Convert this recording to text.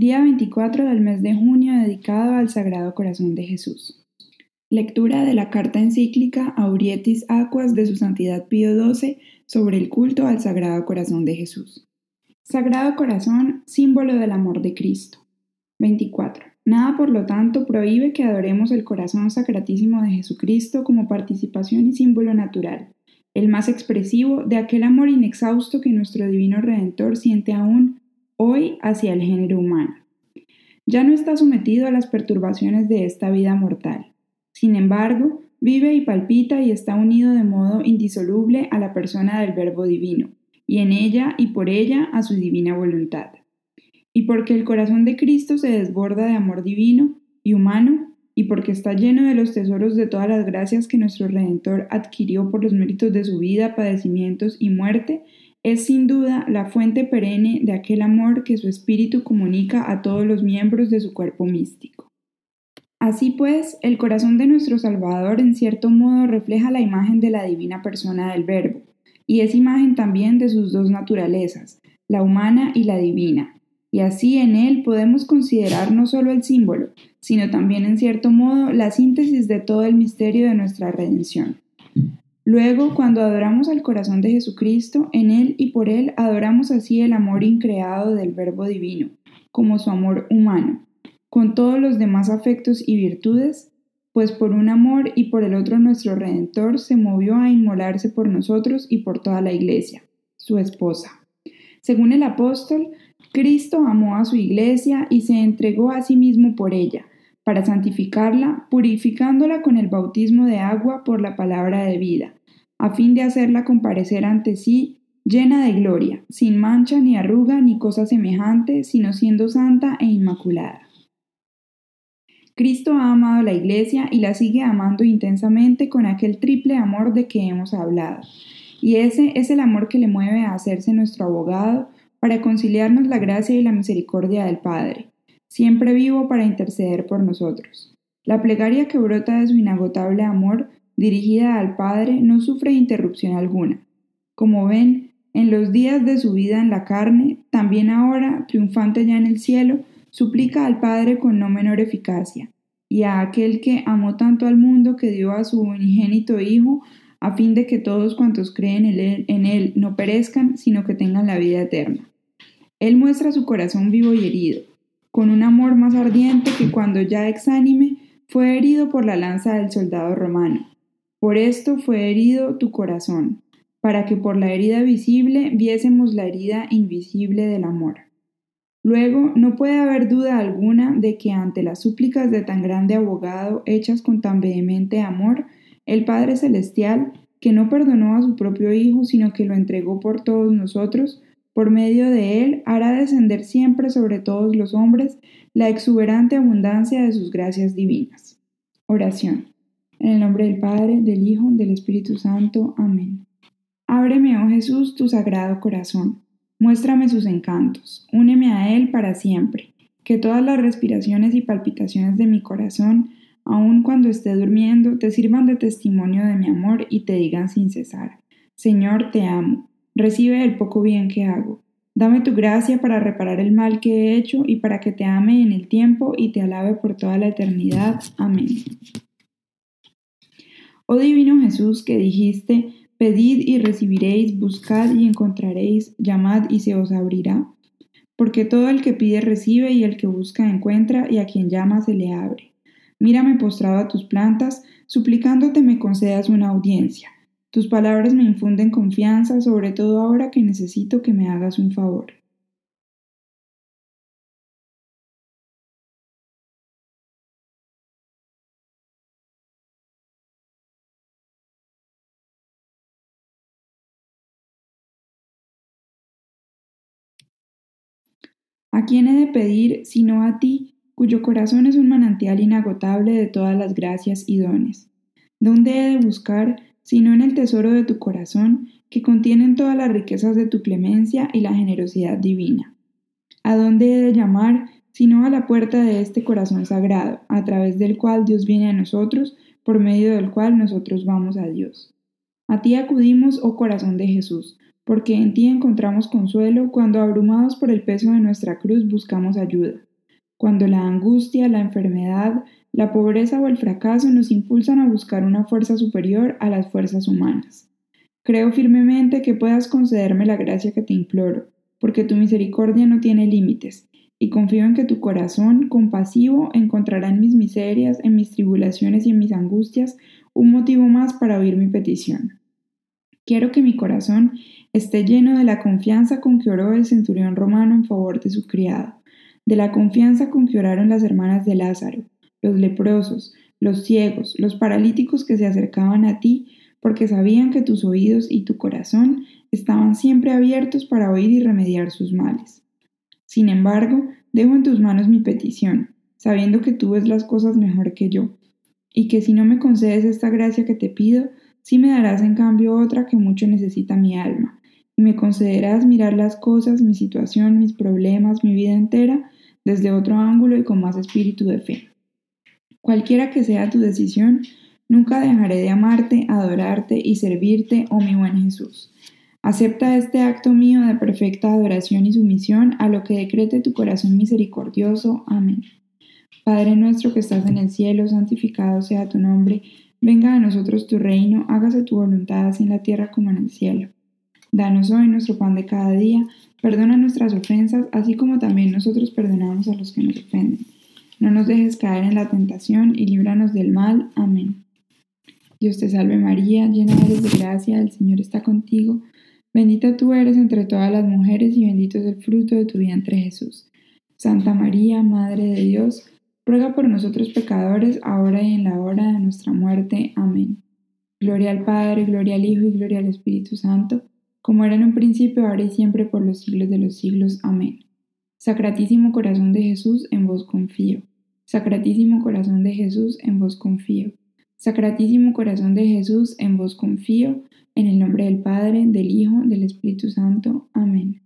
Día 24 del mes de junio dedicado al Sagrado Corazón de Jesús. Lectura de la carta encíclica Aurietis Aquas de su Santidad Pío XII sobre el culto al Sagrado Corazón de Jesús. Sagrado Corazón, símbolo del amor de Cristo. 24. Nada, por lo tanto, prohíbe que adoremos el corazón sacratísimo de Jesucristo como participación y símbolo natural, el más expresivo de aquel amor inexhausto que nuestro Divino Redentor siente aún hoy hacia el género humano. Ya no está sometido a las perturbaciones de esta vida mortal. Sin embargo, vive y palpita y está unido de modo indisoluble a la persona del Verbo Divino, y en ella y por ella a su divina voluntad. Y porque el corazón de Cristo se desborda de amor divino y humano, y porque está lleno de los tesoros de todas las gracias que nuestro Redentor adquirió por los méritos de su vida, padecimientos y muerte, es sin duda la fuente perenne de aquel amor que su espíritu comunica a todos los miembros de su cuerpo místico. Así pues, el corazón de nuestro Salvador en cierto modo refleja la imagen de la divina persona del Verbo, y es imagen también de sus dos naturalezas, la humana y la divina, y así en él podemos considerar no solo el símbolo, sino también en cierto modo la síntesis de todo el misterio de nuestra redención. Luego, cuando adoramos al corazón de Jesucristo, en Él y por Él adoramos así el amor increado del Verbo Divino, como su amor humano, con todos los demás afectos y virtudes, pues por un amor y por el otro nuestro Redentor se movió a inmolarse por nosotros y por toda la Iglesia, su esposa. Según el apóstol, Cristo amó a su Iglesia y se entregó a sí mismo por ella, para santificarla, purificándola con el bautismo de agua por la palabra de vida, a fin de hacerla comparecer ante sí llena de gloria, sin mancha ni arruga ni cosa semejante, sino siendo santa e inmaculada. Cristo ha amado la Iglesia y la sigue amando intensamente con aquel triple amor de que hemos hablado. Y ese es el amor que le mueve a hacerse nuestro abogado para conciliarnos la gracia y la misericordia del Padre, siempre vivo para interceder por nosotros. La plegaria que brota de su inagotable amor, dirigida al Padre, no sufre interrupción alguna. Como ven, en los días de su vida en la carne, también ahora, triunfante ya en el cielo, suplica al Padre con no menor eficacia, y a aquel que amó tanto al mundo que dio a su unigénito Hijo, a fin de que todos cuantos creen en él, no perezcan, sino que tengan la vida eterna. Él muestra su corazón vivo y herido, con un amor más ardiente que cuando ya exánime fue herido por la lanza del soldado romano. Por esto fue herido tu corazón, para que por la herida visible viésemos la herida invisible del amor. Luego, no puede haber duda alguna de que ante las súplicas de tan grande abogado hechas con tan vehemente amor, el Padre Celestial, que no perdonó a su propio Hijo, sino que lo entregó por todos nosotros, por medio de él hará descender siempre sobre todos los hombres la exuberante abundancia de sus gracias divinas. Oración. En el nombre del Padre, del Hijo, del Espíritu Santo. Amén. Ábreme, oh Jesús, tu sagrado corazón. Muéstrame sus encantos. Úneme a él para siempre. Que todas las respiraciones y palpitaciones de mi corazón, aun cuando esté durmiendo, te sirvan de testimonio de mi amor y te digan sin cesar. Señor, te amo. Recibe el poco bien que hago. Dame tu gracia para reparar el mal que he hecho y para que te ame en el tiempo y te alabe por toda la eternidad. Amén. Oh Divino Jesús, que dijiste, pedid y recibiréis, buscad y encontraréis, llamad y se os abrirá. Porque todo el que pide recibe y el que busca encuentra y a quien llama se le abre. Mírame postrado a tus plantas, suplicándote me concedas una audiencia. Tus palabras me infunden confianza, sobre todo ahora que necesito que me hagas un favor. ¿A quién he de pedir sino a ti, cuyo corazón es un manantial inagotable de todas las gracias y dones? ¿Dónde he de buscar sino en el tesoro de tu corazón, que contienen todas las riquezas de tu clemencia y la generosidad divina. ¿A dónde he de llamar, sino a la puerta de este corazón sagrado, a través del cual Dios viene a nosotros, por medio del cual nosotros vamos a Dios? A ti acudimos, oh corazón de Jesús, porque en ti encontramos consuelo cuando abrumados por el peso de nuestra cruz buscamos ayuda. cuando la angustia, la enfermedad, la pobreza o el fracaso nos impulsan a buscar una fuerza superior a las fuerzas humanas. Creo firmemente que puedas concederme la gracia que te imploro, porque tu misericordia no tiene límites, y confío en que tu corazón compasivo encontrará en mis miserias, en mis tribulaciones y en mis angustias un motivo más para oír mi petición. Quiero que mi corazón esté lleno de la confianza con que oró el centurión romano en favor de su criado, de la confianza con que oraron las hermanas de Lázaro, los leprosos, los ciegos, los paralíticos que se acercaban a ti, porque sabían que tus oídos y tu corazón estaban siempre abiertos para oír y remediar sus males. Sin embargo, dejo en tus manos mi petición, sabiendo que tú ves las cosas mejor que yo, y que si no me concedes esta gracia que te pido, sí me darás en cambio otra que mucho necesita mi alma, y me concederás mirar las cosas, mi situación, mis problemas, mi vida entera, desde otro ángulo y con más espíritu de fe. Cualquiera que sea tu decisión, nunca dejaré de amarte, adorarte y servirte, oh mi buen Jesús. Acepta este acto mío de perfecta adoración y sumisión a lo que decrete tu corazón misericordioso. Amén. Padre nuestro que estás en el cielo, santificado sea tu nombre, venga a nosotros tu reino, hágase tu voluntad así en la tierra como en el cielo. Danos hoy nuestro pan de cada día, perdona nuestras ofensas, así como también nosotros perdonamos a los que nos ofenden. No nos dejes caer en la tentación y líbranos del mal. Amén. Dios te salve María, llena eres de gracia, el Señor está contigo. Bendita tú eres entre todas las mujeres y bendito es el fruto de tu vientre Jesús. Santa María, Madre de Dios, ruega por nosotros pecadores, ahora y en la hora de nuestra muerte. Amén. Gloria al Padre, gloria al Hijo y gloria al Espíritu Santo, como era en un principio, ahora y siempre, por los siglos de los siglos. Amén. Sacratísimo corazón de Jesús, en vos confío. Sacratísimo corazón de Jesús, en vos confío. Sacratísimo corazón de Jesús, en vos confío. En el nombre del Padre, del Hijo, del Espíritu Santo. Amén.